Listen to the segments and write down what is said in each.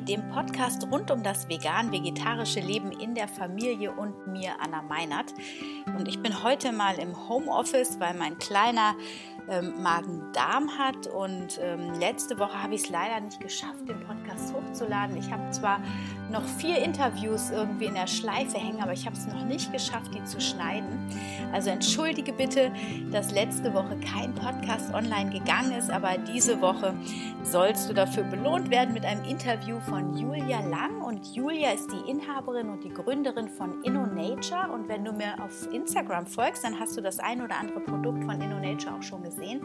dem Podcast rund um das vegan-vegetarische Leben in der Familie und mir, Anna Meinert. Und ich bin heute mal im Homeoffice, weil mein Kleiner ähm, Magen-Darm hat. Und ähm, letzte Woche habe ich es leider nicht geschafft, den Podcast hochzuladen. Ich habe zwar noch vier Interviews irgendwie in der Schleife hängen, aber ich habe es noch nicht geschafft, die zu schneiden. Also entschuldige bitte, dass letzte Woche kein Podcast online gegangen ist, aber diese Woche sollst du dafür belohnt werden mit einem Interview von Julia Lang. Und Julia ist die Inhaberin und die Gründerin von InnoNature. Und wenn du mir auf Instagram folgst, dann hast du das ein oder andere Produkt von InnoNature auch schon gesehen.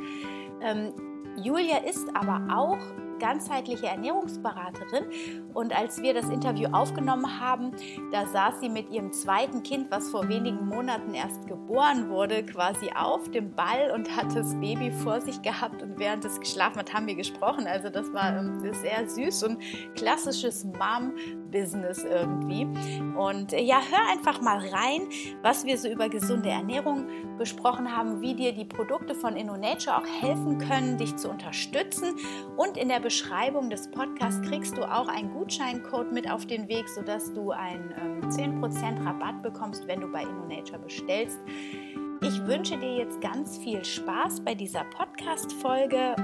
Ähm, Julia ist aber auch ganzheitliche Ernährungsberaterin. Und als wir das Interview aufgenommen haben, da saß sie mit ihrem zweiten Kind, was vor wenigen Monaten erst geboren wurde, quasi auf dem Ball und hat das Baby vor sich gehabt. Und während es geschlafen hat, haben wir gesprochen. Also das war ähm, sehr süß und klassisches Mom-Business irgendwie. Und äh, ja, hör einfach mal rein, was wir so über gesunde Ernährung besprochen haben, wie dir die Produkte von InnoNature auch helfen können, dich zu unterstützen. Und in der Beschreibung des Podcasts kriegst du auch einen Gutscheincode mit auf den Weg, sodass du einen ähm, 10% Rabatt bekommst, wenn du bei InnoNature bestellst. Ich wünsche dir jetzt ganz viel Spaß bei dieser Podcast-Folge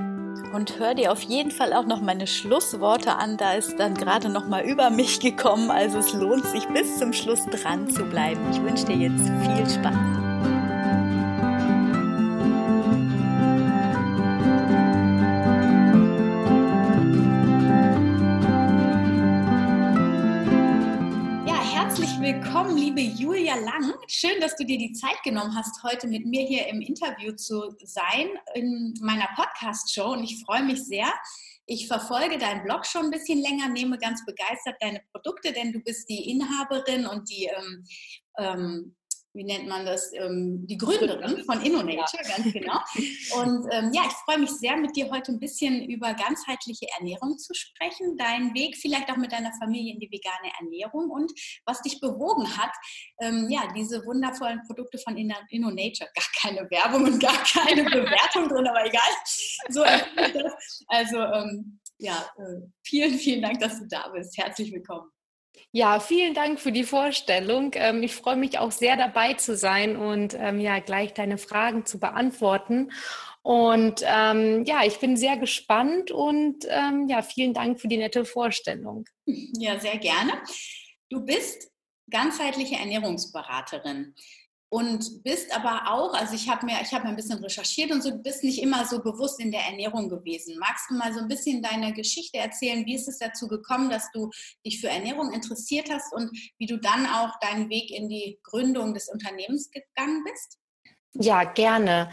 und hör dir auf jeden Fall auch noch meine Schlussworte an. Da ist dann gerade noch mal über mich gekommen. Also es lohnt sich bis zum Schluss dran zu bleiben. Ich wünsche dir jetzt viel Spaß. Liebe Julia Lang. Schön, dass du dir die Zeit genommen hast, heute mit mir hier im Interview zu sein in meiner Podcast-Show. Und ich freue mich sehr. Ich verfolge deinen Blog schon ein bisschen länger, nehme ganz begeistert deine Produkte, denn du bist die Inhaberin und die ähm, ähm, wie nennt man das, ähm, die Gründerin von InnoNature, ja. ganz genau. Und ähm, ja, ich freue mich sehr, mit dir heute ein bisschen über ganzheitliche Ernährung zu sprechen, deinen Weg vielleicht auch mit deiner Familie in die vegane Ernährung und was dich bewogen hat, ähm, ja, diese wundervollen Produkte von InnoNature, gar keine Werbung und gar keine Bewertung drin, aber egal. So Also ähm, ja, äh, vielen, vielen Dank, dass du da bist. Herzlich willkommen. Ja, vielen Dank für die Vorstellung. Ähm, ich freue mich auch sehr dabei zu sein und ähm, ja, gleich deine Fragen zu beantworten. Und ähm, ja, ich bin sehr gespannt und ähm, ja, vielen Dank für die nette Vorstellung. Ja, sehr gerne. Du bist ganzheitliche Ernährungsberaterin und bist aber auch, also ich habe mir, ich habe ein bisschen recherchiert und so, du bist nicht immer so bewusst in der Ernährung gewesen. Magst du mal so ein bisschen deine Geschichte erzählen? Wie ist es dazu gekommen, dass du dich für Ernährung interessiert hast und wie du dann auch deinen Weg in die Gründung des Unternehmens gegangen bist? Ja, gerne.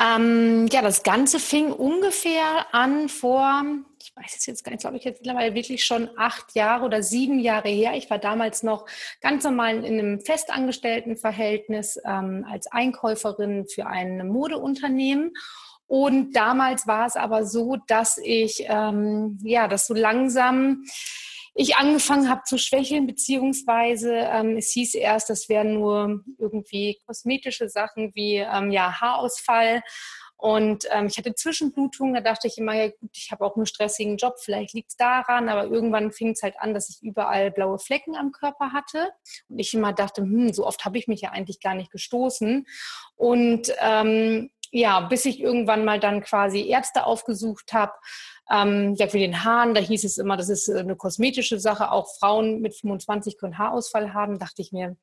Ähm, ja, das Ganze fing ungefähr an vor, ich weiß es jetzt gar nicht, glaube ich jetzt mittlerweile wirklich schon acht Jahre oder sieben Jahre her. Ich war damals noch ganz normal in einem festangestellten ähm, als Einkäuferin für ein Modeunternehmen. Und damals war es aber so, dass ich ähm, ja, das so langsam ich angefangen habe zu schwächeln, beziehungsweise ähm, es hieß erst, das wären nur irgendwie kosmetische Sachen wie ähm, ja, Haarausfall. Und ähm, ich hatte Zwischenblutungen, da dachte ich immer, ja gut, ich habe auch einen stressigen Job, vielleicht liegt es daran, aber irgendwann fing es halt an, dass ich überall blaue Flecken am Körper hatte. Und ich immer dachte, hm, so oft habe ich mich ja eigentlich gar nicht gestoßen. Und ähm, ja, bis ich irgendwann mal dann quasi Ärzte aufgesucht habe, ähm, ja, für den Haaren, da hieß es immer, das ist äh, eine kosmetische Sache. Auch Frauen mit 25 können Haarausfall haben. Dachte ich mir,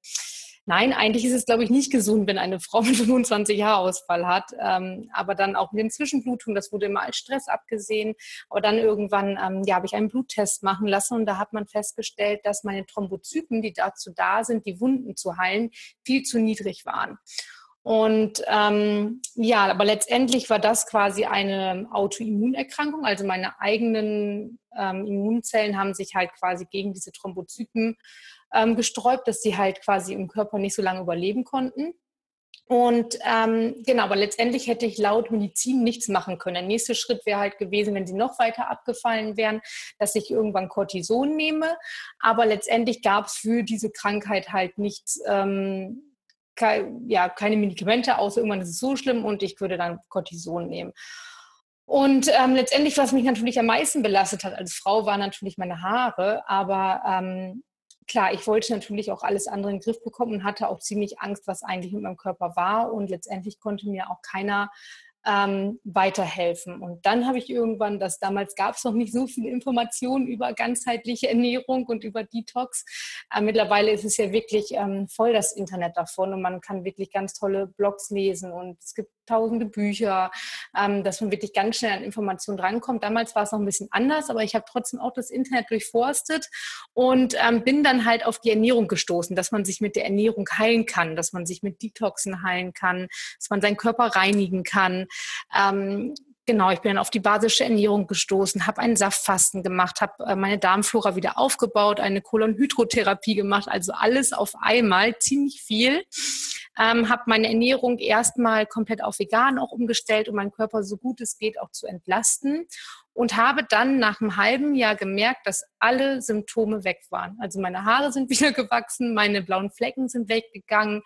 nein, eigentlich ist es, glaube ich, nicht gesund, wenn eine Frau mit 25 Haarausfall hat. Ähm, aber dann auch mit den Zwischenblutungen, das wurde immer als Stress abgesehen. Aber dann irgendwann, ähm, ja, habe ich einen Bluttest machen lassen und da hat man festgestellt, dass meine Thrombozyten, die dazu da sind, die Wunden zu heilen, viel zu niedrig waren. Und ähm, ja, aber letztendlich war das quasi eine Autoimmunerkrankung. Also meine eigenen ähm, Immunzellen haben sich halt quasi gegen diese Thrombozyten ähm, gesträubt, dass sie halt quasi im Körper nicht so lange überleben konnten. Und ähm, genau, aber letztendlich hätte ich laut Medizin nichts machen können. Der nächste Schritt wäre halt gewesen, wenn sie noch weiter abgefallen wären, dass ich irgendwann Cortison nehme. Aber letztendlich gab es für diese Krankheit halt nichts, ähm, ke ja, keine Medikamente, außer irgendwann ist es so schlimm und ich würde dann Cortison nehmen. Und ähm, letztendlich, was mich natürlich am meisten belastet hat als Frau, waren natürlich meine Haare. Aber ähm, klar, ich wollte natürlich auch alles andere in den Griff bekommen und hatte auch ziemlich Angst, was eigentlich mit meinem Körper war. Und letztendlich konnte mir auch keiner ähm, weiterhelfen. Und dann habe ich irgendwann, das damals gab es noch nicht so viele Informationen über ganzheitliche Ernährung und über Detox. Äh, mittlerweile ist es ja wirklich ähm, voll das Internet davon und man kann wirklich ganz tolle Blogs lesen und es gibt tausende Bücher, ähm, dass man wirklich ganz schnell an Informationen drankommt. Damals war es noch ein bisschen anders, aber ich habe trotzdem auch das Internet durchforstet und ähm, bin dann halt auf die Ernährung gestoßen, dass man sich mit der Ernährung heilen kann, dass man sich mit Detoxen heilen kann, dass man seinen Körper reinigen kann. Ähm, Genau, ich bin dann auf die basische Ernährung gestoßen, habe einen Saftfasten gemacht, habe äh, meine Darmflora wieder aufgebaut, eine Kolonhydrotherapie gemacht, also alles auf einmal, ziemlich viel. Ähm, habe meine Ernährung erstmal komplett auf vegan auch umgestellt, um meinen Körper so gut es geht auch zu entlasten und habe dann nach einem halben Jahr gemerkt, dass alle Symptome weg waren. Also meine Haare sind wieder gewachsen, meine blauen Flecken sind weggegangen,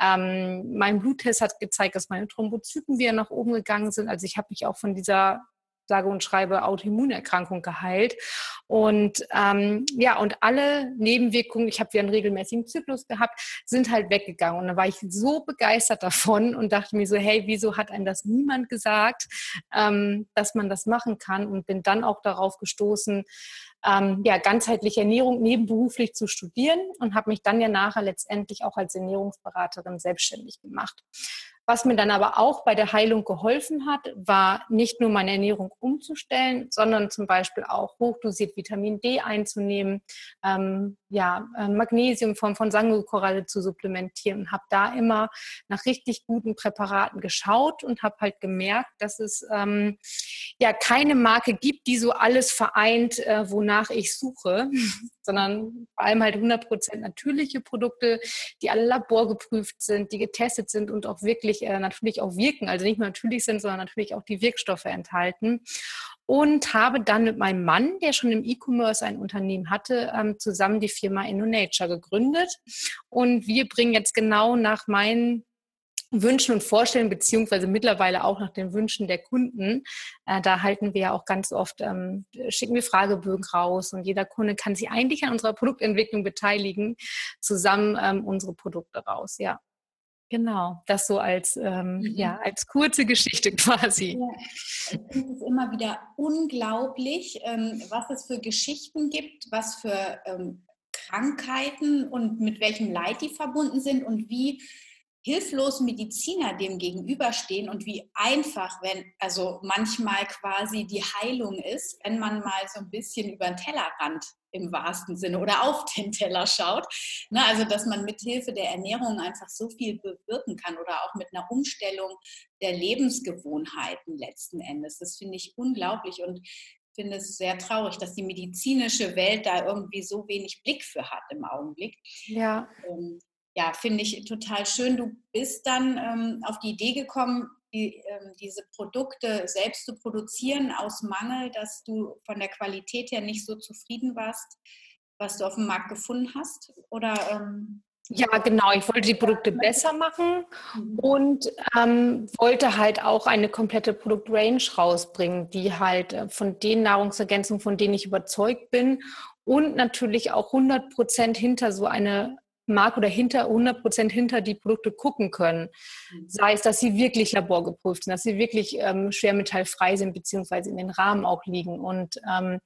ähm, mein Bluttest hat gezeigt, dass meine Thrombozyten wieder nach oben gegangen sind. Also ich habe mich auch von dieser sage und schreibe Autoimmunerkrankung geheilt. Und ähm, ja, und alle Nebenwirkungen, ich habe wieder einen regelmäßigen Zyklus gehabt, sind halt weggegangen. Und dann war ich so begeistert davon und dachte mir so, hey, wieso hat einem das niemand gesagt, ähm, dass man das machen kann? Und bin dann auch darauf gestoßen, ähm, ja, ganzheitliche Ernährung nebenberuflich zu studieren und habe mich dann ja nachher letztendlich auch als Ernährungsberaterin selbstständig gemacht. Was mir dann aber auch bei der Heilung geholfen hat, war nicht nur meine Ernährung umzustellen, sondern zum Beispiel auch hochdosiert Vitamin D einzunehmen, ähm, ja, äh, Magnesium von, von Sangokoralle zu supplementieren. Habe da immer nach richtig guten Präparaten geschaut und habe halt gemerkt, dass es ähm, ja keine Marke gibt, die so alles vereint, äh, wonach ich suche, sondern vor allem halt 100% natürliche Produkte, die alle laborgeprüft sind, die getestet sind und auch wirklich äh, natürlich auch wirken, also nicht nur natürlich sind, sondern natürlich auch die Wirkstoffe enthalten. Und habe dann mit meinem Mann, der schon im E-Commerce ein Unternehmen hatte, ähm, zusammen die Firma InnoNature gegründet. Und wir bringen jetzt genau nach meinen Wünschen und Vorstellungen, beziehungsweise mittlerweile auch nach den Wünschen der Kunden. Äh, da halten wir ja auch ganz oft, ähm, schicken wir Fragebögen raus und jeder Kunde kann sich eigentlich an unserer Produktentwicklung beteiligen, zusammen ähm, unsere Produkte raus, ja. Genau, das so als, ähm, mhm. ja, als kurze Geschichte quasi. Ja. Ich finde es immer wieder unglaublich, ähm, was es für Geschichten gibt, was für ähm, Krankheiten und mit welchem Leid die verbunden sind und wie hilflos Mediziner dem gegenüberstehen und wie einfach, wenn also manchmal quasi die Heilung ist, wenn man mal so ein bisschen über den Tellerrand im wahrsten Sinne oder auf den Teller schaut. Ne, also dass man mit Hilfe der Ernährung einfach so viel bewirken kann oder auch mit einer Umstellung der Lebensgewohnheiten letzten Endes. Das finde ich unglaublich und finde es sehr traurig, dass die medizinische Welt da irgendwie so wenig Blick für hat im Augenblick. Ja. Ähm, ja, finde ich total schön. Du bist dann ähm, auf die Idee gekommen, die, ähm, diese Produkte selbst zu produzieren aus Mangel, dass du von der Qualität her nicht so zufrieden warst, was du auf dem Markt gefunden hast? Oder ähm, ja, genau. Ich wollte die Produkte besser machen mhm. und ähm, wollte halt auch eine komplette Produktrange rausbringen, die halt äh, von den Nahrungsergänzungen, von denen ich überzeugt bin und natürlich auch 100 Prozent hinter so eine mag oder hinter 100 Prozent hinter die Produkte gucken können. Mhm. Sei es, dass sie wirklich laborgeprüft sind, dass sie wirklich ähm, schwermetallfrei sind, beziehungsweise in den Rahmen auch liegen. Und ähm,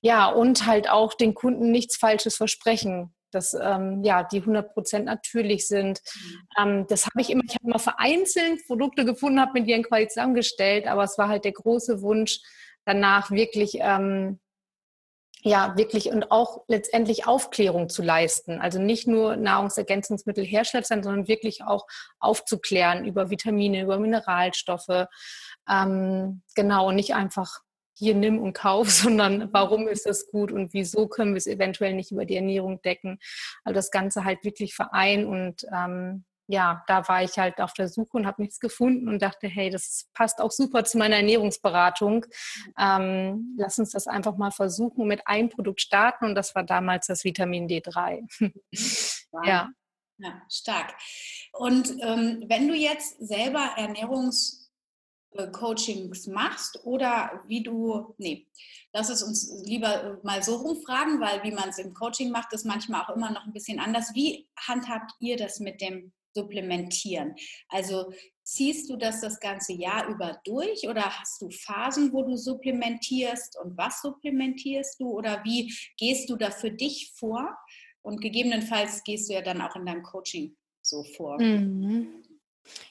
ja, und halt auch den Kunden nichts Falsches versprechen dass ähm, ja die 100 Prozent natürlich sind. Mhm. Ähm, das habe ich immer, ich habe immer vereinzelt Produkte gefunden, habe mit ihren quasi zusammengestellt, aber es war halt der große Wunsch danach wirklich ähm, ja, wirklich und auch letztendlich Aufklärung zu leisten. Also nicht nur Nahrungsergänzungsmittel herstellen, sondern wirklich auch aufzuklären über Vitamine, über Mineralstoffe. Ähm, genau, und nicht einfach hier nimm und kauf, sondern warum ist das gut und wieso können wir es eventuell nicht über die Ernährung decken. Also das Ganze halt wirklich vereinen und ähm, ja, da war ich halt auf der Suche und habe nichts gefunden und dachte, hey, das passt auch super zu meiner Ernährungsberatung. Ähm, lass uns das einfach mal versuchen und mit einem Produkt starten und das war damals das Vitamin D3. Wow. Ja. Ja, stark. Und ähm, wenn du jetzt selber Ernährungs- Coachings machst oder wie du, nee, lass es uns lieber mal so rumfragen, weil wie man es im Coaching macht, ist manchmal auch immer noch ein bisschen anders. Wie handhabt ihr das mit dem Supplementieren? Also ziehst du das das ganze Jahr über durch oder hast du Phasen, wo du supplementierst und was supplementierst du oder wie gehst du da für dich vor? Und gegebenenfalls gehst du ja dann auch in deinem Coaching so vor. Mhm.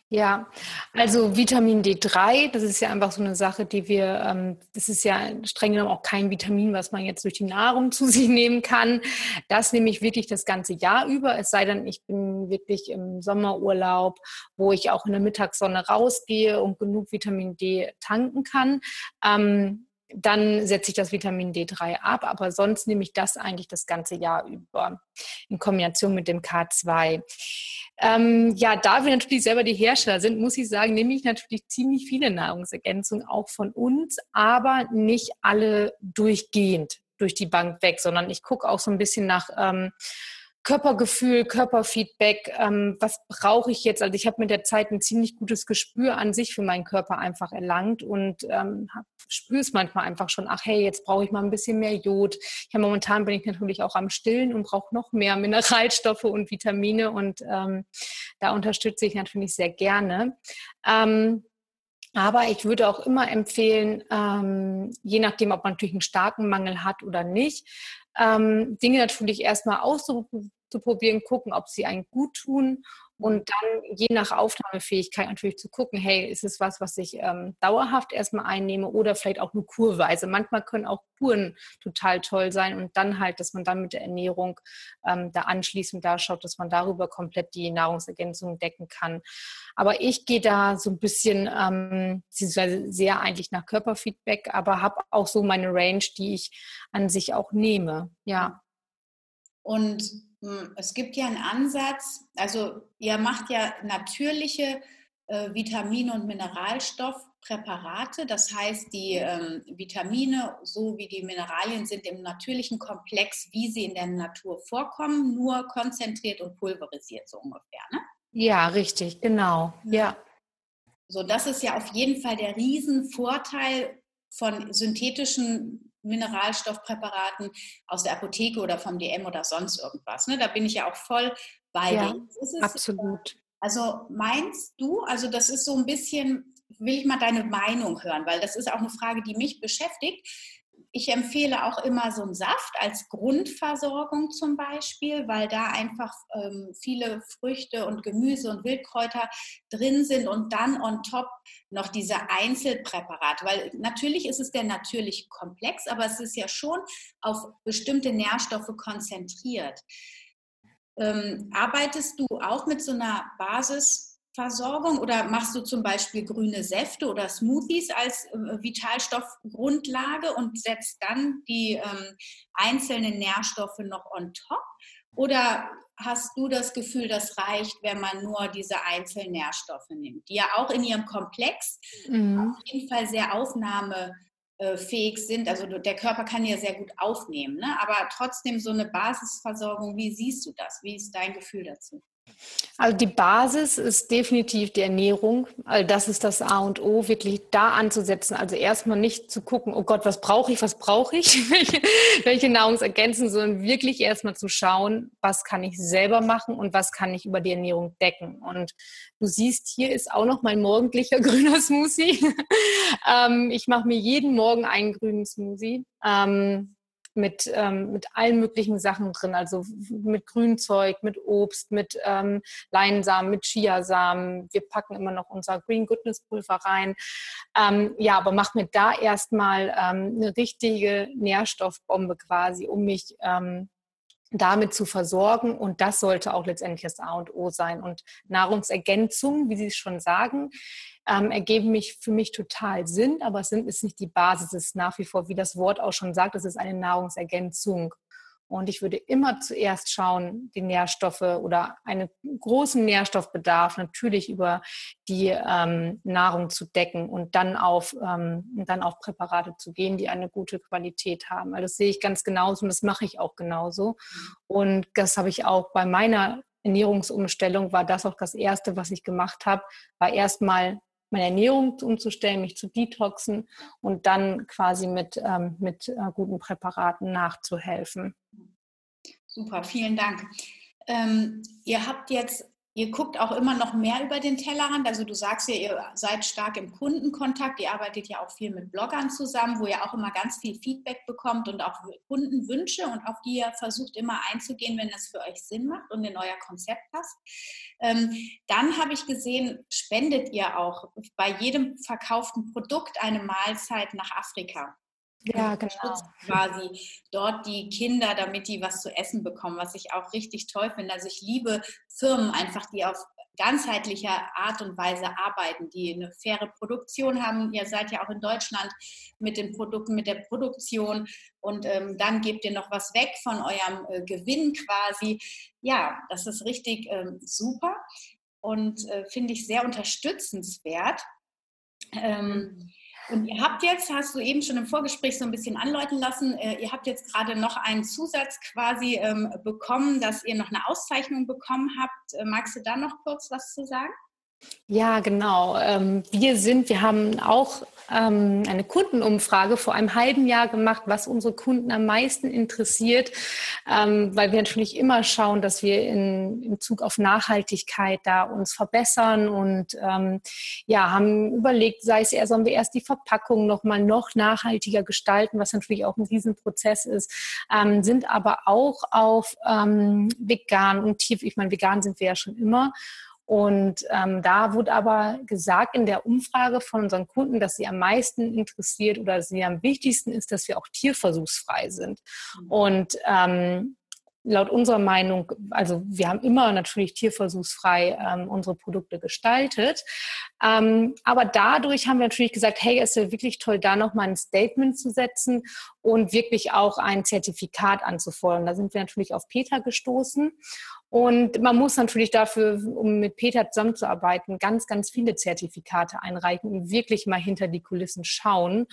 Ja, also Vitamin D3, das ist ja einfach so eine Sache, die wir, ähm, das ist ja streng genommen auch kein Vitamin, was man jetzt durch die Nahrung zu sich nehmen kann. Das nehme ich wirklich das ganze Jahr über, es sei denn, ich bin wirklich im Sommerurlaub, wo ich auch in der Mittagssonne rausgehe und genug Vitamin D tanken kann. Dann setze ich das Vitamin D3 ab, aber sonst nehme ich das eigentlich das ganze Jahr über in Kombination mit dem K2. Ähm, ja, da wir natürlich selber die Hersteller sind, muss ich sagen, nehme ich natürlich ziemlich viele Nahrungsergänzungen auch von uns, aber nicht alle durchgehend durch die Bank weg, sondern ich gucke auch so ein bisschen nach ähm, Körpergefühl, Körperfeedback, ähm, was brauche ich jetzt? Also ich habe mit der Zeit ein ziemlich gutes Gespür an sich für meinen Körper einfach erlangt und ähm, spüre es manchmal einfach schon, ach hey, jetzt brauche ich mal ein bisschen mehr Jod. Ja, momentan bin ich natürlich auch am Stillen und brauche noch mehr Mineralstoffe und Vitamine und ähm, da unterstütze ich natürlich sehr gerne. Ähm, aber ich würde auch immer empfehlen, ähm, je nachdem, ob man natürlich einen starken Mangel hat oder nicht, ähm, Dinge natürlich erstmal auszuprobieren, gucken, ob sie einen gut tun und dann je nach Aufnahmefähigkeit natürlich zu gucken, hey, ist es was, was ich ähm, dauerhaft erstmal einnehme oder vielleicht auch nur kurweise. Manchmal können auch Kuren total toll sein und dann halt, dass man dann mit der Ernährung ähm, da anschließend da schaut, dass man darüber komplett die Nahrungsergänzung decken kann. Aber ich gehe da so ein bisschen ähm, sehr eigentlich nach Körperfeedback, aber habe auch so meine Range, die ich an sich auch nehme. Ja. Und es gibt ja einen Ansatz, also ihr macht ja natürliche äh, Vitamin- und Mineralstoffpräparate. Das heißt, die ähm, Vitamine sowie die Mineralien sind im natürlichen Komplex, wie sie in der Natur vorkommen, nur konzentriert und pulverisiert so ungefähr. Ne? Ja, richtig, genau. Ja. So, das ist ja auf jeden Fall der Riesenvorteil von synthetischen Mineralstoffpräparaten aus der Apotheke oder vom DM oder sonst irgendwas. Ne? Da bin ich ja auch voll bei ja, dir. Absolut. Also meinst du, also das ist so ein bisschen, will ich mal deine Meinung hören, weil das ist auch eine Frage, die mich beschäftigt. Ich empfehle auch immer so einen Saft als Grundversorgung zum Beispiel, weil da einfach ähm, viele Früchte und Gemüse und Wildkräuter drin sind und dann on top noch diese Einzelpräparate. Weil natürlich ist es der natürliche Komplex, aber es ist ja schon auf bestimmte Nährstoffe konzentriert. Ähm, arbeitest du auch mit so einer Basis? Versorgung oder machst du zum Beispiel grüne Säfte oder Smoothies als äh, Vitalstoffgrundlage und setzt dann die ähm, einzelnen Nährstoffe noch on top? Oder hast du das Gefühl, das reicht, wenn man nur diese einzelnen Nährstoffe nimmt, die ja auch in ihrem Komplex mhm. auf jeden Fall sehr aufnahmefähig sind. Also der Körper kann ja sehr gut aufnehmen, ne? aber trotzdem so eine Basisversorgung, wie siehst du das? Wie ist dein Gefühl dazu? Also die Basis ist definitiv die Ernährung. Also das ist das A und O, wirklich da anzusetzen. Also erstmal nicht zu gucken, oh Gott, was brauche ich, was brauche ich, welche, welche Nahrungsergänzungen, sondern wirklich erstmal zu schauen, was kann ich selber machen und was kann ich über die Ernährung decken. Und du siehst, hier ist auch noch mein morgendlicher grüner Smoothie. ähm, ich mache mir jeden Morgen einen grünen Smoothie. Mit, ähm, mit allen möglichen Sachen drin, also mit Grünzeug, mit Obst, mit ähm, Leinsamen, mit Chiasamen. Wir packen immer noch unser Green Goodness Pulver rein. Ähm, ja, aber mach mir da erstmal ähm, eine richtige Nährstoffbombe quasi, um mich ähm, damit zu versorgen. Und das sollte auch letztendlich das A und O sein. Und Nahrungsergänzung, wie Sie es schon sagen, ähm, ergeben mich für mich total Sinn, aber es ist nicht die Basis, es ist nach wie vor, wie das Wort auch schon sagt, es ist eine Nahrungsergänzung. Und ich würde immer zuerst schauen, die Nährstoffe oder einen großen Nährstoffbedarf natürlich über die ähm, Nahrung zu decken und dann auf, ähm, dann auf Präparate zu gehen, die eine gute Qualität haben. Also das sehe ich ganz genauso und das mache ich auch genauso. Und das habe ich auch bei meiner Ernährungsumstellung, war das auch das Erste, was ich gemacht habe, war erstmal meine Ernährung umzustellen, mich zu detoxen und dann quasi mit, ähm, mit äh, guten Präparaten nachzuhelfen. Super, vielen Dank. Ähm, ihr habt jetzt Ihr guckt auch immer noch mehr über den Tellerrand. Also du sagst ja, ihr seid stark im Kundenkontakt. Ihr arbeitet ja auch viel mit Bloggern zusammen, wo ihr auch immer ganz viel Feedback bekommt und auch Kundenwünsche und auf die ihr versucht immer einzugehen, wenn das für euch Sinn macht und in euer Konzept passt. Ähm, dann habe ich gesehen, spendet ihr auch bei jedem verkauften Produkt eine Mahlzeit nach Afrika. Ja, genau. Quasi dort die Kinder, damit die was zu essen bekommen, was ich auch richtig toll finde. Also ich liebe Firmen einfach, die auf ganzheitlicher Art und Weise arbeiten, die eine faire Produktion haben. Ihr seid ja auch in Deutschland mit den Produkten, mit der Produktion und ähm, dann gebt ihr noch was weg von eurem äh, Gewinn quasi. Ja, das ist richtig ähm, super und äh, finde ich sehr unterstützenswert. Ähm, mhm. Und ihr habt jetzt, hast du eben schon im Vorgespräch so ein bisschen anläuten lassen, äh, ihr habt jetzt gerade noch einen Zusatz quasi ähm, bekommen, dass ihr noch eine Auszeichnung bekommen habt. Äh, magst du da noch kurz was zu sagen? Ja, genau. Ähm, wir sind, wir haben auch ähm, eine Kundenumfrage vor einem halben Jahr gemacht, was unsere Kunden am meisten interessiert, ähm, weil wir natürlich immer schauen, dass wir in, in Zug auf Nachhaltigkeit da uns verbessern und ja, haben überlegt, sei es eher, sollen wir erst die Verpackung nochmal noch nachhaltiger gestalten, was natürlich auch ein Riesenprozess ist, sind aber auch auf vegan und tief, ich meine, vegan sind wir ja schon immer und ähm, da wurde aber gesagt in der Umfrage von unseren Kunden, dass sie am meisten interessiert oder sie am wichtigsten ist, dass wir auch tierversuchsfrei sind. Mhm. Und ähm, laut unserer Meinung, also wir haben immer natürlich tierversuchsfrei ähm, unsere Produkte gestaltet. Ähm, aber dadurch haben wir natürlich gesagt, hey, es ja wirklich toll, da nochmal ein Statement zu setzen und wirklich auch ein Zertifikat anzufordern. Da sind wir natürlich auf Peter gestoßen. Und man muss natürlich dafür, um mit Peter zusammenzuarbeiten, ganz, ganz viele Zertifikate einreichen und wirklich mal hinter die Kulissen schauen.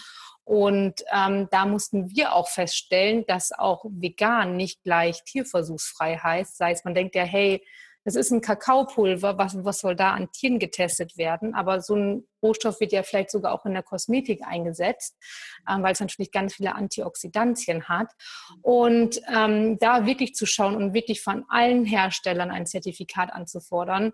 Und ähm, da mussten wir auch feststellen, dass auch vegan nicht gleich tierversuchsfrei heißt. Sei es, man denkt ja, hey, das ist ein Kakaopulver, was, was soll da an Tieren getestet werden? Aber so ein Rohstoff wird ja vielleicht sogar auch in der Kosmetik eingesetzt, ähm, weil es natürlich ganz viele Antioxidantien hat. Und ähm, da wirklich zu schauen und wirklich von allen Herstellern ein Zertifikat anzufordern,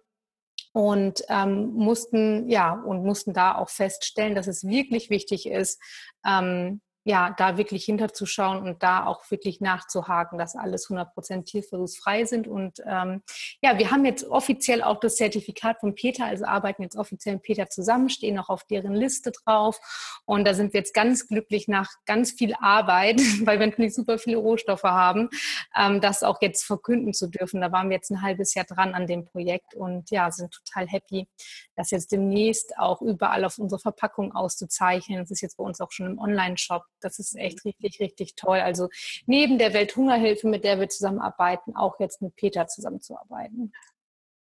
und ähm, mussten ja und mussten da auch feststellen, dass es wirklich wichtig ist, ähm, ja, da wirklich hinterzuschauen und da auch wirklich nachzuhaken, dass alles 100% tierversuchsfrei sind. Und ähm, ja, wir haben jetzt offiziell auch das Zertifikat von Peter, also arbeiten jetzt offiziell mit Peter zusammen, stehen auch auf deren Liste drauf. Und da sind wir jetzt ganz glücklich nach ganz viel Arbeit, weil wir natürlich super viele Rohstoffe haben, ähm, das auch jetzt verkünden zu dürfen. Da waren wir jetzt ein halbes Jahr dran an dem Projekt und ja, sind total happy, das jetzt demnächst auch überall auf unsere Verpackung auszuzeichnen. Das ist jetzt bei uns auch schon im Online-Shop das ist echt richtig, richtig toll. Also neben der Welthungerhilfe, mit der wir zusammenarbeiten, auch jetzt mit Peter zusammenzuarbeiten.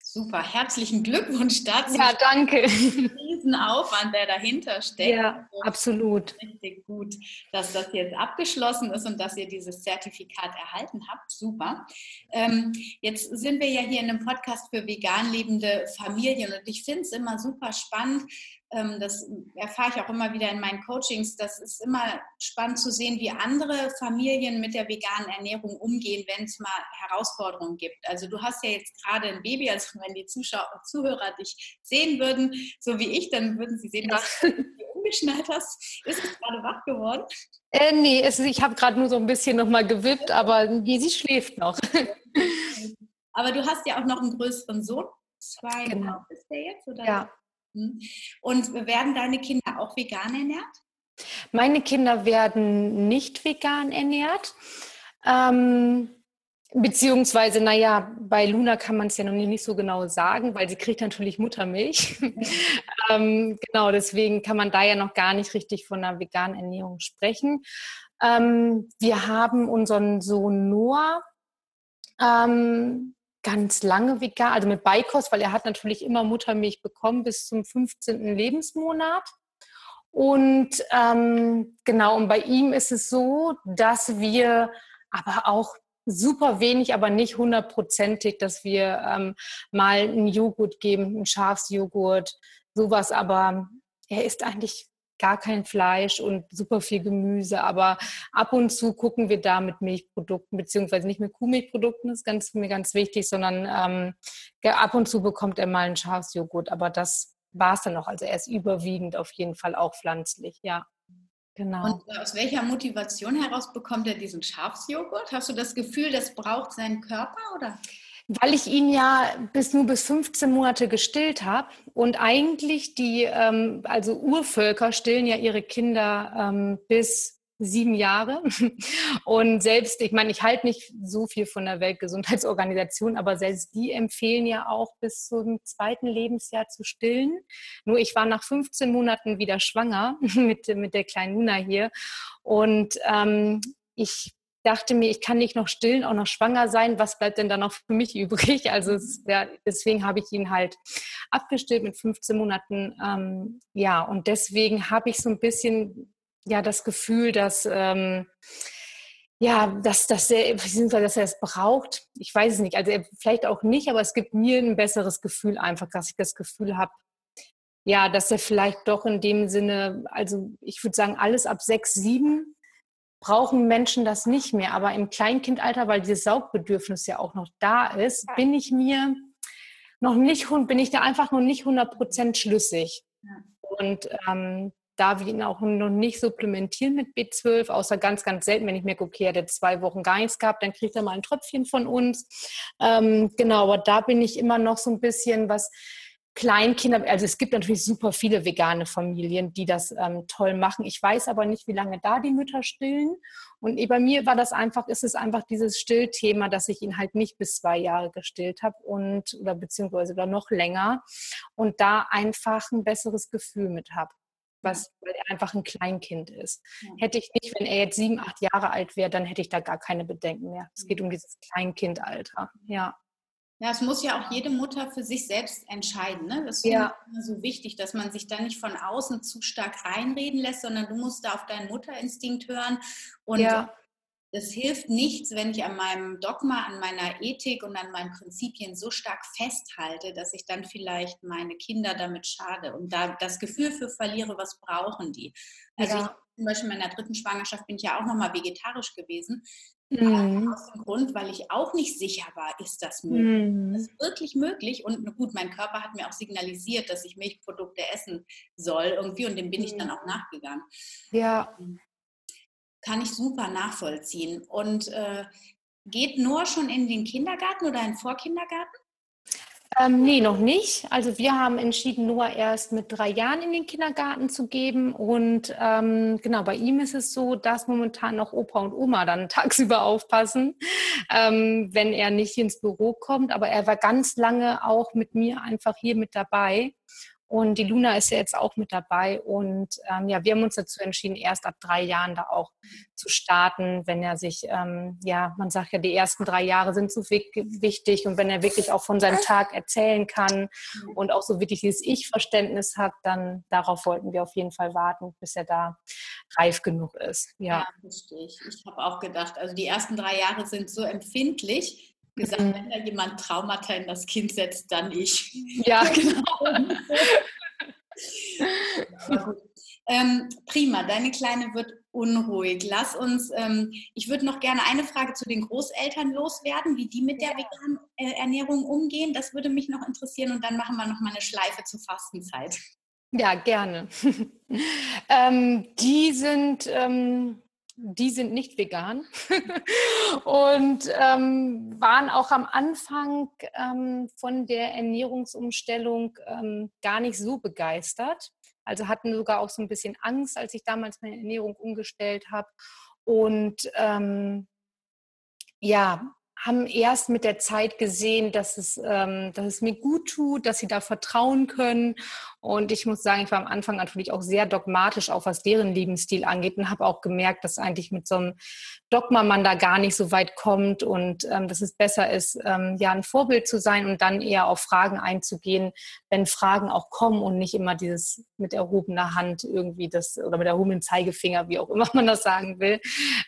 Super, herzlichen Glückwunsch dazu. Ja, danke. Riesenaufwand, der dahinter steckt. Ja, also, absolut. Richtig gut, dass das jetzt abgeschlossen ist und dass ihr dieses Zertifikat erhalten habt. Super. Ähm, jetzt sind wir ja hier in einem Podcast für vegan lebende Familien und ich finde es immer super spannend, das erfahre ich auch immer wieder in meinen Coachings, das ist immer spannend zu sehen, wie andere Familien mit der veganen Ernährung umgehen, wenn es mal Herausforderungen gibt. Also du hast ja jetzt gerade ein Baby, also wenn die Zuschauer, Zuhörer dich sehen würden, so wie ich, dann würden sie sehen, dass du umgeschnallt hast. Ist es gerade wach geworden? Äh, nee, es, ich habe gerade nur so ein bisschen nochmal gewippt, aber sie schläft noch. Aber du hast ja auch noch einen größeren Sohn. Zwei genau. ist der jetzt? Oder? Ja. Und werden deine Kinder auch vegan ernährt? Meine Kinder werden nicht vegan ernährt. Ähm, beziehungsweise, naja, bei Luna kann man es ja noch nicht so genau sagen, weil sie kriegt natürlich Muttermilch. ähm, genau, deswegen kann man da ja noch gar nicht richtig von einer veganen Ernährung sprechen. Ähm, wir haben unseren Sohn Noah ähm, ganz lange vegan, also mit Beikost, weil er hat natürlich immer Muttermilch bekommen bis zum 15. Lebensmonat. Und ähm, genau, und bei ihm ist es so, dass wir aber auch super wenig, aber nicht hundertprozentig, dass wir ähm, mal einen Joghurt geben, einen Schafsjoghurt, sowas. Aber er isst eigentlich gar kein Fleisch und super viel Gemüse. Aber ab und zu gucken wir da mit Milchprodukten, beziehungsweise nicht mit Kuhmilchprodukten, das ist ganz, mir ganz wichtig, sondern ähm, ab und zu bekommt er mal einen Schafsjoghurt. Aber das war es dann auch. Also er ist überwiegend auf jeden Fall auch pflanzlich, ja. Genau. Und äh, aus welcher Motivation heraus bekommt er diesen Schafsjoghurt? Hast du das Gefühl, das braucht sein Körper oder? Weil ich ihn ja bis nur bis 15 Monate gestillt habe und eigentlich die, ähm, also Urvölker stillen ja ihre Kinder ähm, bis sieben Jahre. Und selbst, ich meine, ich halte nicht so viel von der Weltgesundheitsorganisation, aber selbst die empfehlen ja auch bis zum zweiten Lebensjahr zu stillen. Nur ich war nach 15 Monaten wieder schwanger mit, mit der kleinen Luna hier. Und ähm, ich dachte mir, ich kann nicht noch stillen, auch noch schwanger sein. Was bleibt denn da noch für mich übrig? Also wär, deswegen habe ich ihn halt abgestillt mit 15 Monaten. Ähm, ja, und deswegen habe ich so ein bisschen ja das Gefühl, dass ähm, ja, dass, dass er, dass er es braucht. Ich weiß es nicht. Also vielleicht auch nicht, aber es gibt mir ein besseres Gefühl einfach, dass ich das Gefühl habe, ja, dass er vielleicht doch in dem Sinne, also ich würde sagen, alles ab sechs, sieben brauchen Menschen das nicht mehr. Aber im Kleinkindalter, weil dieses Saugbedürfnis ja auch noch da ist, bin ich mir noch nicht, bin ich da einfach noch nicht 100% schlüssig. Und ähm, darf ich ihn auch noch nicht supplementieren mit B12, außer ganz, ganz selten, wenn ich merke, okay, er hat zwei Wochen gar nichts gehabt, dann kriegt er mal ein Tröpfchen von uns. Ähm, genau, aber da bin ich immer noch so ein bisschen was Kleinkinder, also es gibt natürlich super viele vegane Familien, die das ähm, toll machen. Ich weiß aber nicht, wie lange da die Mütter stillen. Und bei mir war das einfach, ist es einfach dieses Stillthema, dass ich ihn halt nicht bis zwei Jahre gestillt habe und oder beziehungsweise oder noch länger und da einfach ein besseres Gefühl mit habe. Was, weil er einfach ein Kleinkind ist. Ja. Hätte ich nicht, wenn er jetzt sieben, acht Jahre alt wäre, dann hätte ich da gar keine Bedenken mehr. Es geht um dieses Kleinkindalter. Ja. Ja, es muss ja auch jede Mutter für sich selbst entscheiden. Ne? Das ist ja. immer so wichtig, dass man sich da nicht von außen zu stark reinreden lässt, sondern du musst da auf deinen Mutterinstinkt hören. Und ja. es hilft nichts, wenn ich an meinem Dogma, an meiner Ethik und an meinen Prinzipien so stark festhalte, dass ich dann vielleicht meine Kinder damit schade und da das Gefühl für verliere, was brauchen die. Also ja. ich, zum Beispiel in meiner dritten Schwangerschaft bin ich ja auch nochmal vegetarisch gewesen. Mhm. Aus dem Grund, weil ich auch nicht sicher war, ist das möglich? Mhm. Das ist wirklich möglich. Und gut, mein Körper hat mir auch signalisiert, dass ich Milchprodukte essen soll irgendwie und dem bin ich dann auch nachgegangen. Ja. Ähm, kann ich super nachvollziehen. Und äh, geht Noah schon in den Kindergarten oder in den Vorkindergarten? Ähm, nee, noch nicht. Also wir haben entschieden, Noah erst mit drei Jahren in den Kindergarten zu geben. Und ähm, genau, bei ihm ist es so, dass momentan noch Opa und Oma dann tagsüber aufpassen, ähm, wenn er nicht ins Büro kommt. Aber er war ganz lange auch mit mir einfach hier mit dabei. Und die Luna ist ja jetzt auch mit dabei. Und ähm, ja, wir haben uns dazu entschieden, erst ab drei Jahren da auch zu starten, wenn er sich, ähm, ja, man sagt ja, die ersten drei Jahre sind so wichtig und wenn er wirklich auch von seinem Tag erzählen kann und auch so wirklich dieses Ich-Verständnis hat, dann darauf wollten wir auf jeden Fall warten, bis er da reif genug ist. Ja, ja verstehe ich. Ich habe auch gedacht, also die ersten drei Jahre sind so empfindlich, gesagt, mhm. wenn da jemand Traumata in das Kind setzt, dann ich. Ja, genau. ähm, prima, deine Kleine wird unruhig. Lass uns, ähm, ich würde noch gerne eine Frage zu den Großeltern loswerden, wie die mit der veganen äh, Ernährung umgehen. Das würde mich noch interessieren und dann machen wir noch mal eine Schleife zur Fastenzeit. Ja, gerne. ähm, die sind ähm, die sind nicht vegan und ähm, waren auch am Anfang ähm, von der Ernährungsumstellung ähm, gar nicht so begeistert. Also hatten sogar auch so ein bisschen Angst, als ich damals meine Ernährung umgestellt habe. Und ähm, ja, haben erst mit der Zeit gesehen, dass es, ähm, dass es mir gut tut, dass sie da vertrauen können. Und ich muss sagen, ich war am Anfang natürlich auch sehr dogmatisch, auch was deren Lebensstil angeht, und habe auch gemerkt, dass eigentlich mit so einem Dogma man da gar nicht so weit kommt und ähm, dass es besser ist, ähm, ja ein Vorbild zu sein und dann eher auf Fragen einzugehen, wenn Fragen auch kommen und nicht immer dieses mit erhobener Hand irgendwie das oder mit erhobenen Zeigefinger, wie auch immer man das sagen will.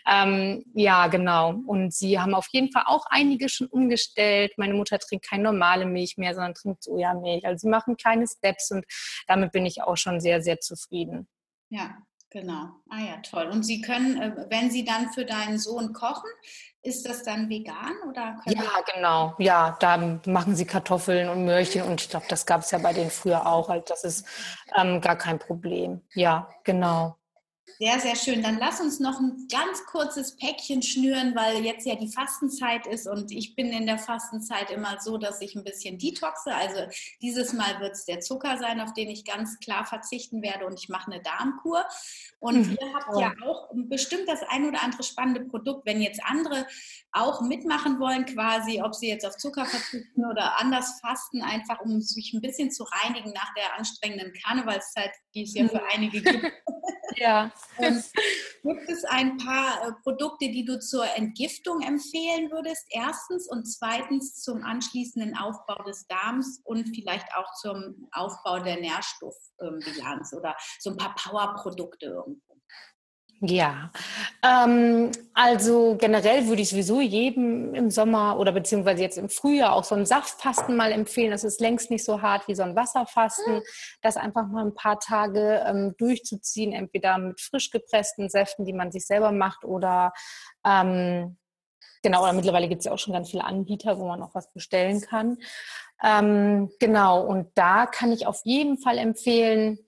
Ähm, ja, genau. Und sie haben auf jeden Fall auch einige schon umgestellt. Meine Mutter trinkt keine normale Milch mehr, sondern trinkt Sojamilch. Also sie machen kleine Steps und damit bin ich auch schon sehr, sehr zufrieden. Ja, genau. Ah ja, toll. Und Sie können, äh, wenn Sie dann für deinen Sohn kochen, ist das dann vegan oder? ja, genau. Ja, da machen Sie Kartoffeln und Möhrchen und ich glaube, das gab es ja bei denen früher auch. Halt, das ist ähm, gar kein Problem. Ja, genau. Sehr, sehr schön. Dann lass uns noch ein ganz kurzes Päckchen schnüren, weil jetzt ja die Fastenzeit ist und ich bin in der Fastenzeit immer so, dass ich ein bisschen detoxe. Also dieses Mal wird es der Zucker sein, auf den ich ganz klar verzichten werde und ich mache eine Darmkur. Und mhm. ihr habt ja auch bestimmt das ein oder andere spannende Produkt, wenn jetzt andere auch mitmachen wollen, quasi, ob sie jetzt auf Zucker verzichten oder anders fasten, einfach um sich ein bisschen zu reinigen nach der anstrengenden Karnevalszeit, die es ja für einige gibt. Ja. Und gibt es ein paar äh, Produkte, die du zur Entgiftung empfehlen würdest? Erstens und zweitens zum anschließenden Aufbau des Darms und vielleicht auch zum Aufbau der Nährstoffbilanz oder so ein paar Powerprodukte irgendwo. Ja, ähm, also generell würde ich sowieso jedem im Sommer oder beziehungsweise jetzt im Frühjahr auch so ein Saftfasten mal empfehlen. Das ist längst nicht so hart wie so ein Wasserfasten. Das einfach mal ein paar Tage ähm, durchzuziehen, entweder mit frisch gepressten Säften, die man sich selber macht oder ähm, genau, oder mittlerweile gibt es ja auch schon ganz viele Anbieter, wo man auch was bestellen kann. Ähm, genau, und da kann ich auf jeden Fall empfehlen,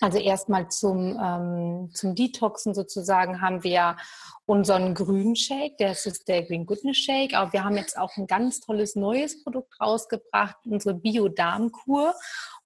also erstmal zum, ähm, zum Detoxen sozusagen haben wir unseren grünen Shake, das ist der Green Goodness Shake, aber wir haben jetzt auch ein ganz tolles neues Produkt rausgebracht, unsere Bio-Darm-Kur.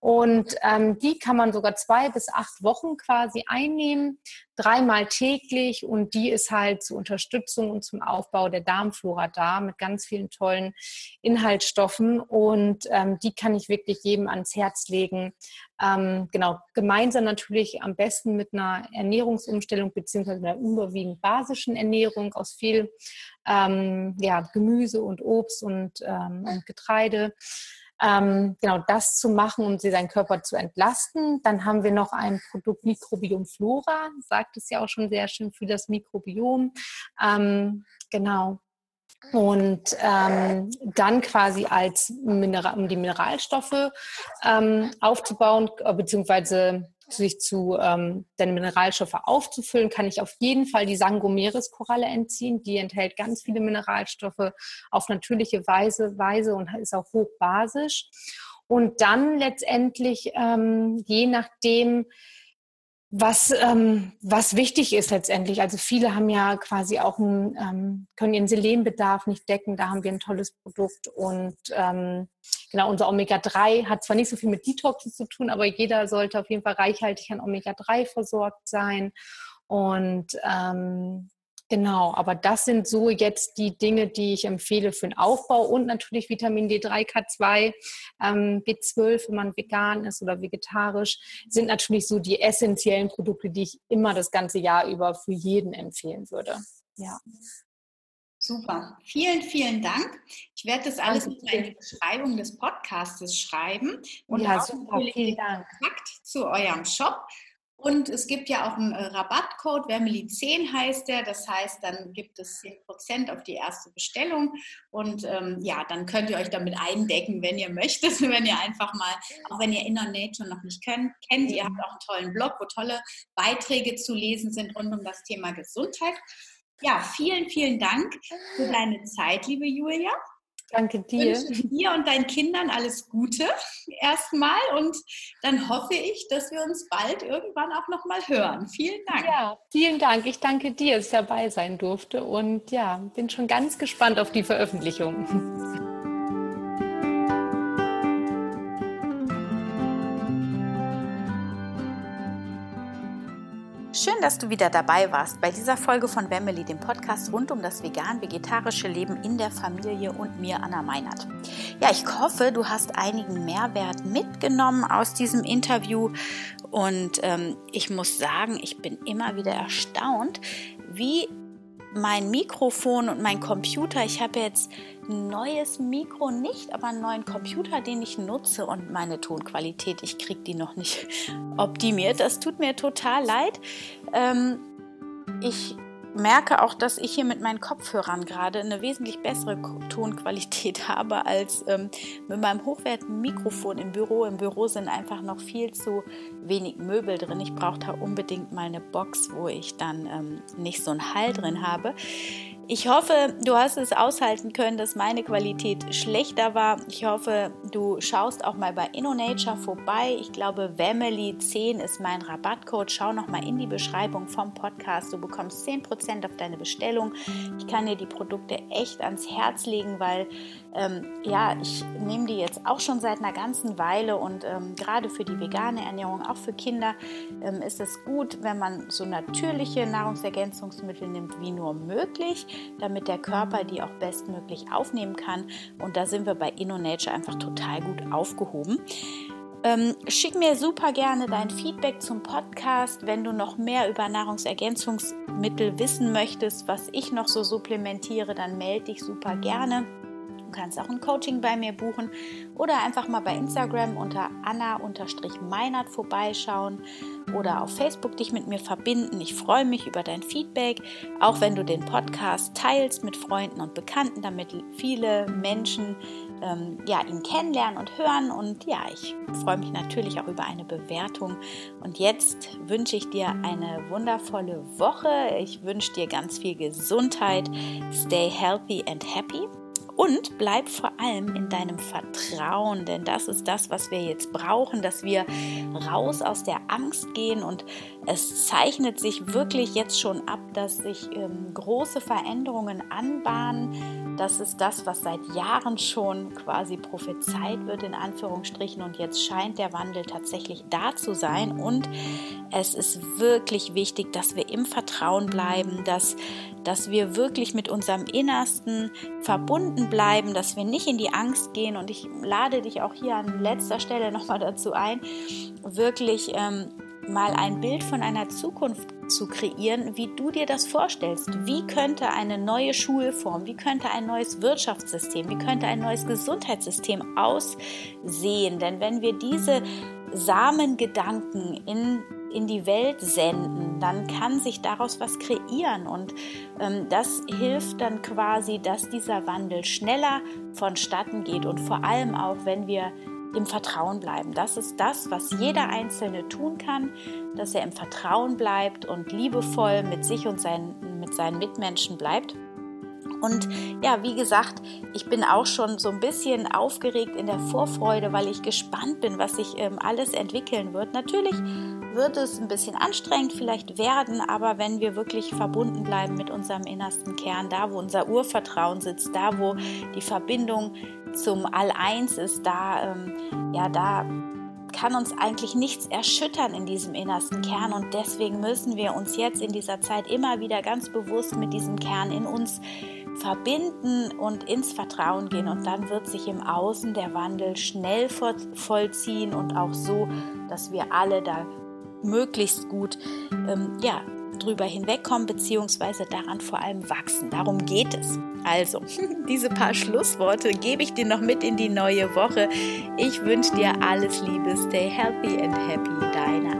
Und ähm, die kann man sogar zwei bis acht Wochen quasi einnehmen, dreimal täglich. Und die ist halt zur Unterstützung und zum Aufbau der Darmflora da mit ganz vielen tollen Inhaltsstoffen. Und ähm, die kann ich wirklich jedem ans Herz legen. Ähm, genau, gemeinsam natürlich am besten mit einer Ernährungsumstellung beziehungsweise einer überwiegend basischen Ernährung aus viel ähm, ja, Gemüse und Obst und, ähm, und Getreide ähm, genau das zu machen, um sie seinen Körper zu entlasten. Dann haben wir noch ein Produkt Mikrobiom Flora, sagt es ja auch schon sehr schön für das Mikrobiom. Ähm, genau. Und ähm, dann quasi als Mineral, um die Mineralstoffe ähm, aufzubauen, äh, beziehungsweise sich zu ähm, den Mineralstoffe aufzufüllen, kann ich auf jeden Fall die Sangomeres-Koralle entziehen. Die enthält ganz viele Mineralstoffe auf natürliche Weise, Weise und ist auch hochbasisch. Und dann letztendlich, ähm, je nachdem, was, ähm, was wichtig ist letztendlich. Also viele haben ja quasi auch ein, ähm, können ihren Selenbedarf nicht decken. Da haben wir ein tolles Produkt und ähm, genau unser Omega-3 hat zwar nicht so viel mit Detoxen zu tun, aber jeder sollte auf jeden Fall reichhaltig an Omega-3 versorgt sein. Und ähm, Genau, aber das sind so jetzt die Dinge, die ich empfehle für den Aufbau und natürlich Vitamin D3, K2, ähm, B12, wenn man vegan ist oder vegetarisch, sind natürlich so die essentiellen Produkte, die ich immer das ganze Jahr über für jeden empfehlen würde. Ja. Super. Vielen, vielen Dank. Ich werde das alles in die Beschreibung des Podcastes schreiben und ja, auch super. Vielen Dank. Kontakt zu eurem Shop. Und es gibt ja auch einen äh, Rabattcode, Vermily 10 heißt der. Das heißt, dann gibt es 10% auf die erste Bestellung. Und ähm, ja, dann könnt ihr euch damit eindecken, wenn ihr möchtet. Wenn ihr einfach mal, auch wenn ihr Inner Nature noch nicht kennt, kennt ihr habt auch einen tollen Blog, wo tolle Beiträge zu lesen sind rund um das Thema Gesundheit. Ja, vielen, vielen Dank für deine Zeit, liebe Julia. Danke dir. Ich wünsche dir und deinen Kindern alles Gute erstmal und dann hoffe ich, dass wir uns bald irgendwann auch nochmal hören. Vielen Dank. Ja, vielen Dank. Ich danke dir, dass ich dabei sein durfte und ja, bin schon ganz gespannt auf die Veröffentlichung. Schön, dass du wieder dabei warst bei dieser Folge von Family, dem Podcast rund um das vegan-vegetarische Leben in der Familie und mir, Anna Meinert. Ja, ich hoffe, du hast einigen Mehrwert mitgenommen aus diesem Interview und ähm, ich muss sagen, ich bin immer wieder erstaunt, wie mein Mikrofon und mein Computer. Ich habe jetzt ein neues Mikro nicht, aber einen neuen Computer, den ich nutze und meine Tonqualität, ich kriege die noch nicht optimiert. Das tut mir total leid. Ähm, ich merke auch, dass ich hier mit meinen Kopfhörern gerade eine wesentlich bessere Tonqualität habe als ähm, mit meinem hochwertigen Mikrofon im Büro. Im Büro sind einfach noch viel zu wenig Möbel drin. Ich brauche da unbedingt mal eine Box, wo ich dann ähm, nicht so einen Hall drin habe. Ich hoffe, du hast es aushalten können, dass meine Qualität schlechter war. Ich hoffe, du schaust auch mal bei InnoNature vorbei. Ich glaube, Wemily 10 ist mein Rabattcode. Schau noch mal in die Beschreibung vom Podcast. Du bekommst 10% auf deine Bestellung. Ich kann dir die Produkte echt ans Herz legen, weil ähm, ja, ich nehme die jetzt auch schon seit einer ganzen Weile und ähm, gerade für die vegane Ernährung, auch für Kinder, ähm, ist es gut, wenn man so natürliche Nahrungsergänzungsmittel nimmt wie nur möglich damit der Körper die auch bestmöglich aufnehmen kann. Und da sind wir bei InnoNature einfach total gut aufgehoben. Ähm, schick mir super gerne dein Feedback zum Podcast, wenn du noch mehr über Nahrungsergänzungsmittel wissen möchtest, was ich noch so supplementiere, dann melde dich super gerne. Du kannst auch ein Coaching bei mir buchen oder einfach mal bei Instagram unter anna-meinert vorbeischauen oder auf Facebook dich mit mir verbinden. Ich freue mich über dein Feedback, auch wenn du den Podcast teilst mit Freunden und Bekannten, damit viele Menschen ähm, ja, ihn kennenlernen und hören. Und ja, ich freue mich natürlich auch über eine Bewertung. Und jetzt wünsche ich dir eine wundervolle Woche. Ich wünsche dir ganz viel Gesundheit. Stay healthy and happy. Und bleib vor allem in deinem Vertrauen, denn das ist das, was wir jetzt brauchen, dass wir raus aus der Angst gehen. Und es zeichnet sich wirklich jetzt schon ab, dass sich ähm, große Veränderungen anbahnen. Das ist das, was seit Jahren schon quasi prophezeit wird, in Anführungsstrichen. Und jetzt scheint der Wandel tatsächlich da zu sein. Und es ist wirklich wichtig, dass wir im Vertrauen bleiben, dass, dass wir wirklich mit unserem Innersten verbunden bleiben, dass wir nicht in die Angst gehen. Und ich lade dich auch hier an letzter Stelle nochmal dazu ein, wirklich ähm, mal ein Bild von einer Zukunft zu kreieren, wie du dir das vorstellst. Wie könnte eine neue Schulform, wie könnte ein neues Wirtschaftssystem, wie könnte ein neues Gesundheitssystem aussehen? Denn wenn wir diese Samengedanken in in die Welt senden, dann kann sich daraus was kreieren und ähm, das hilft dann quasi, dass dieser Wandel schneller vonstatten geht und vor allem auch, wenn wir im Vertrauen bleiben. Das ist das, was jeder Einzelne tun kann, dass er im Vertrauen bleibt und liebevoll mit sich und seinen, mit seinen Mitmenschen bleibt. Und ja, wie gesagt, ich bin auch schon so ein bisschen aufgeregt in der Vorfreude, weil ich gespannt bin, was sich ähm, alles entwickeln wird. Natürlich wird es ein bisschen anstrengend vielleicht werden, aber wenn wir wirklich verbunden bleiben mit unserem innersten Kern, da wo unser Urvertrauen sitzt, da wo die Verbindung zum All-Eins ist, da, ähm, ja, da kann uns eigentlich nichts erschüttern in diesem innersten Kern. Und deswegen müssen wir uns jetzt in dieser Zeit immer wieder ganz bewusst mit diesem Kern in uns verbinden und ins Vertrauen gehen. Und dann wird sich im Außen der Wandel schnell vollziehen und auch so, dass wir alle da möglichst gut ähm, ja, drüber hinwegkommen, beziehungsweise daran vor allem wachsen. Darum geht es. Also, diese paar Schlussworte gebe ich dir noch mit in die neue Woche. Ich wünsche dir alles Liebe. Stay healthy and happy. Deine